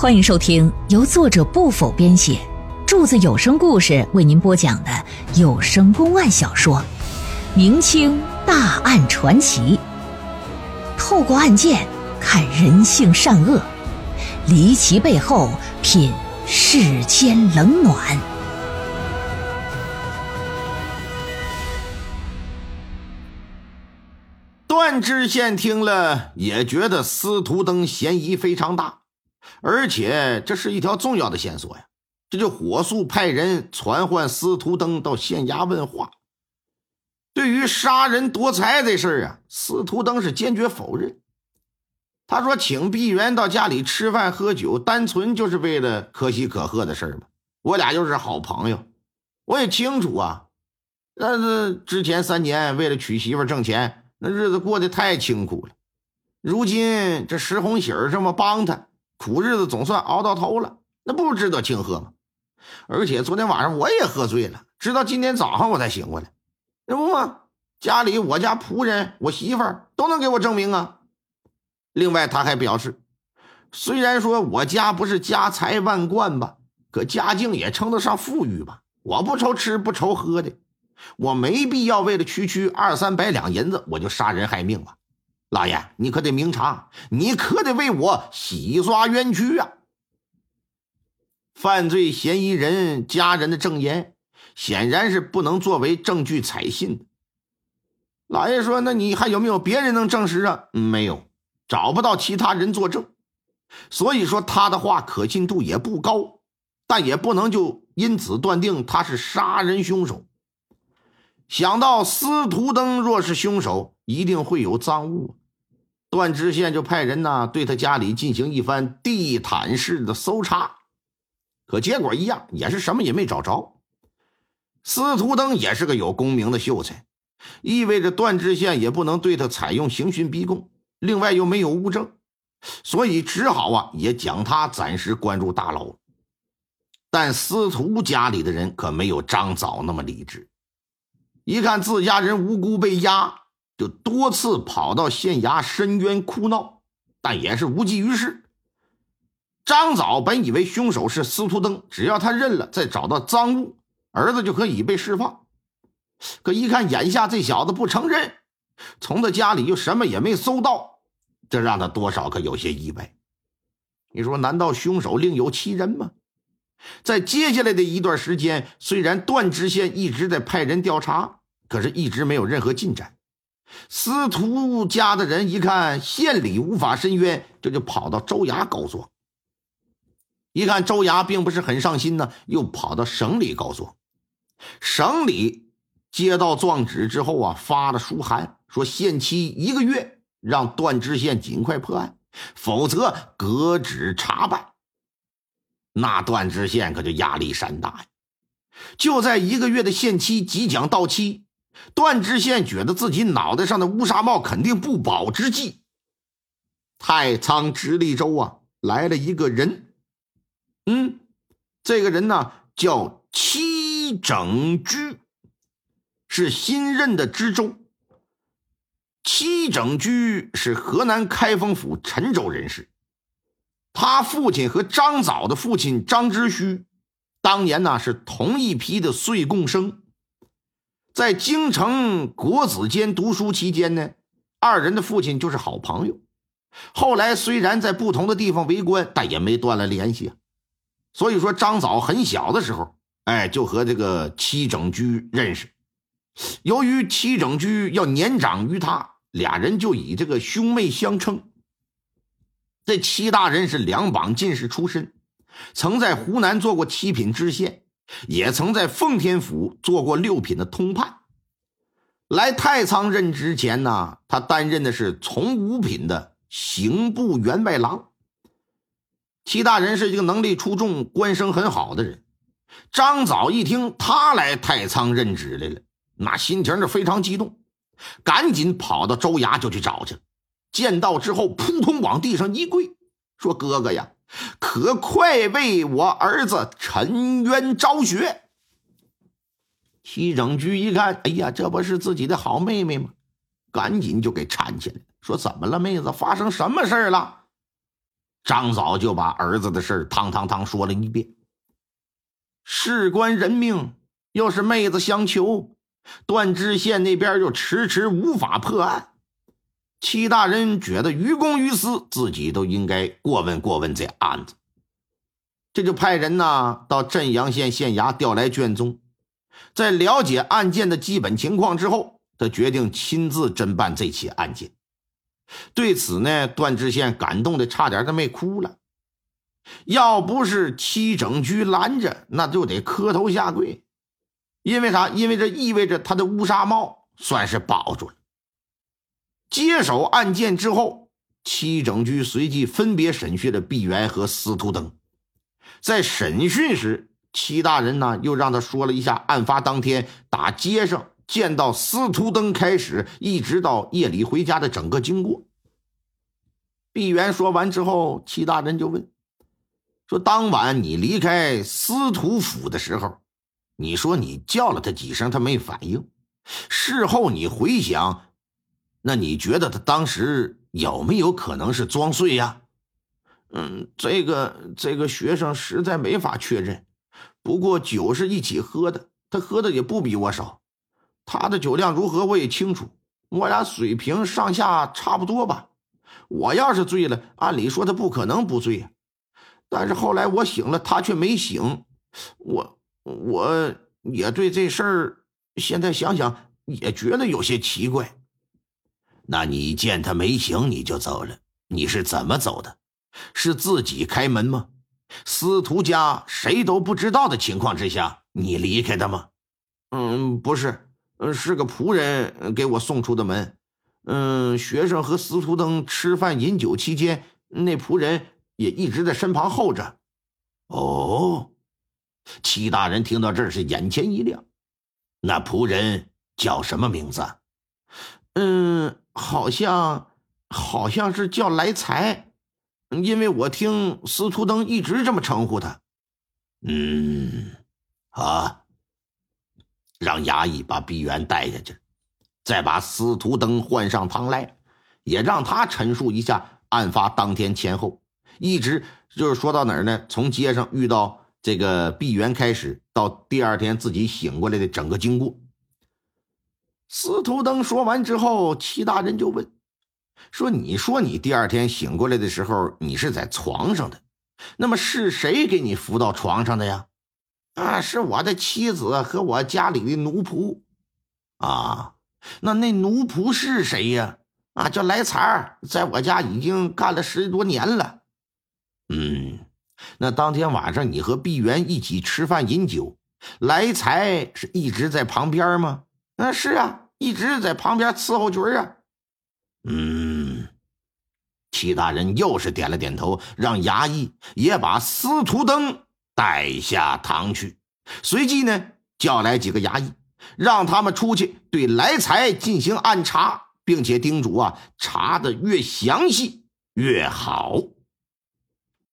欢迎收听由作者不否编写，柱子有声故事为您播讲的有声公案小说《明清大案传奇》，透过案件看人性善恶，离奇背后品世间冷暖。段知县听了也觉得司徒登嫌疑非常大。而且这是一条重要的线索呀，这就火速派人传唤司徒登到县衙问话。对于杀人夺财这事儿啊，司徒登是坚决否认。他说：“请碧媛到家里吃饭喝酒，单纯就是为了可喜可贺的事儿嘛。我俩又是好朋友，我也清楚啊。但是之前三年为了娶媳妇挣钱，那日子过得太清苦了。如今这石红喜儿这么帮他。”苦日子总算熬到头了，那不值得庆贺吗？而且昨天晚上我也喝醉了，直到今天早上我才醒过来。那不嘛，家里我家仆人、我媳妇儿都能给我证明啊。另外，他还表示，虽然说我家不是家财万贯吧，可家境也称得上富裕吧。我不愁吃不愁喝的，我没必要为了区区二三百两银子我就杀人害命吧。老爷，你可得明察，你可得为我洗刷冤屈啊！犯罪嫌疑人家人的证言显然是不能作为证据采信的。老爷说：“那你还有没有别人能证实啊？”没有，找不到其他人作证，所以说他的话可信度也不高，但也不能就因此断定他是杀人凶手。想到司徒登若是凶手，一定会有赃物。段知县就派人呢，对他家里进行一番地毯式的搜查，可结果一样，也是什么也没找着。司徒登也是个有功名的秀才，意味着段知县也不能对他采用刑讯逼供，另外又没有物证，所以只好啊，也将他暂时关入大牢。但司徒家里的人可没有张枣那么理智，一看自家人无辜被压。就多次跑到县衙申冤哭闹，但也是无济于事。张枣本以为凶手是司徒登，只要他认了，再找到赃物，儿子就可以被释放。可一看眼下这小子不承认，从他家里又什么也没搜到，这让他多少可有些意外。你说，难道凶手另有其人吗？在接下来的一段时间，虽然段知县一直在派人调查，可是一直没有任何进展。司徒家的人一看县里无法申冤，这就跑到州衙告状。一看州衙并不是很上心呢，又跑到省里告状。省里接到状纸之后啊，发了书函，说限期一个月，让段知县尽快破案，否则革职查办。那段知县可就压力山大呀！就在一个月的限期即将到期。段知县觉得自己脑袋上的乌纱帽肯定不保之际，太仓直隶州啊来了一个人，嗯，这个人呢叫戚整居，是新任的知州。戚整居是河南开封府陈州人士，他父亲和张藻的父亲张之虚，当年呢是同一批的岁贡生。在京城国子监读书期间呢，二人的父亲就是好朋友。后来虽然在不同的地方为官，但也没断了联系啊。所以说，张藻很小的时候，哎，就和这个戚整居认识。由于戚整居要年长于他，俩人就以这个兄妹相称。这戚大人是两榜进士出身，曾在湖南做过七品知县。也曾在奉天府做过六品的通判，来太仓任职前呢，他担任的是从五品的刑部员外郎。齐大人是一个能力出众、官声很好的人。张藻一听他来太仓任职来了，那心情是非常激动，赶紧跑到州衙就去找去了。见到之后，扑通往地上一跪，说：“哥哥呀！”可快为我儿子沉冤昭雪！齐整居一看，哎呀，这不是自己的好妹妹吗？赶紧就给搀起来，说：“怎么了，妹子？发生什么事了？”张嫂就把儿子的事儿汤汤汤说了一遍。事关人命，又是妹子相求，段知县那边又迟迟无法破案。戚大人觉得于公于私，自己都应该过问过问这案子，这就派人呢到镇阳县县衙调来卷宗，在了解案件的基本情况之后，他决定亲自侦办这起案件。对此呢，段知县感动的差点都没哭了。要不是七整局拦着，那就得磕头下跪。因为啥？因为这意味着他的乌纱帽算是保住了。接手案件之后，七整局随即分别审讯了毕源和司徒登。在审讯时，戚大人呢又让他说了一下案发当天打街上见到司徒登开始，一直到夜里回家的整个经过。毕源说完之后，戚大人就问。说当晚你离开司徒府的时候，你说你叫了他几声，他没反应。事后你回想，那你觉得他当时有没有可能是装睡呀？嗯，这个这个学生实在没法确认。不过酒是一起喝的，他喝的也不比我少。他的酒量如何我也清楚，我俩水平上下差不多吧。我要是醉了，按理说他不可能不醉呀。但是后来我醒了，他却没醒，我我也对这事儿现在想想也觉得有些奇怪。那你见他没醒你就走了，你是怎么走的？是自己开门吗？司徒家谁都不知道的情况之下，你离开的吗？嗯，不是，是个仆人给我送出的门。嗯，学生和司徒登吃饭饮酒期间，那仆人。也一直在身旁候着。哦，齐大人听到这儿是眼前一亮。那仆人叫什么名字？嗯，好像好像是叫来财，因为我听司徒登一直这么称呼他。嗯，啊，让衙役把毕元带下去，再把司徒登换上堂来，也让他陈述一下案发当天前后。一直就是说到哪儿呢？从街上遇到这个毕元开始，到第二天自己醒过来的整个经过。司徒登说完之后，齐大人就问：“说你说你第二天醒过来的时候，你是在床上的，那么是谁给你扶到床上的呀？”“啊，是我的妻子和我家里的奴仆。”“啊，那那奴仆是谁呀？”“啊，叫来财，在我家已经干了十多年了。”嗯，那当天晚上你和毕元一起吃饭饮酒，来财是一直在旁边吗？啊，是啊，一直在旁边伺候局啊。嗯，齐大人又是点了点头，让衙役也把司徒登带下堂去，随即呢叫来几个衙役，让他们出去对来财进行暗查，并且叮嘱啊，查的越详细越好。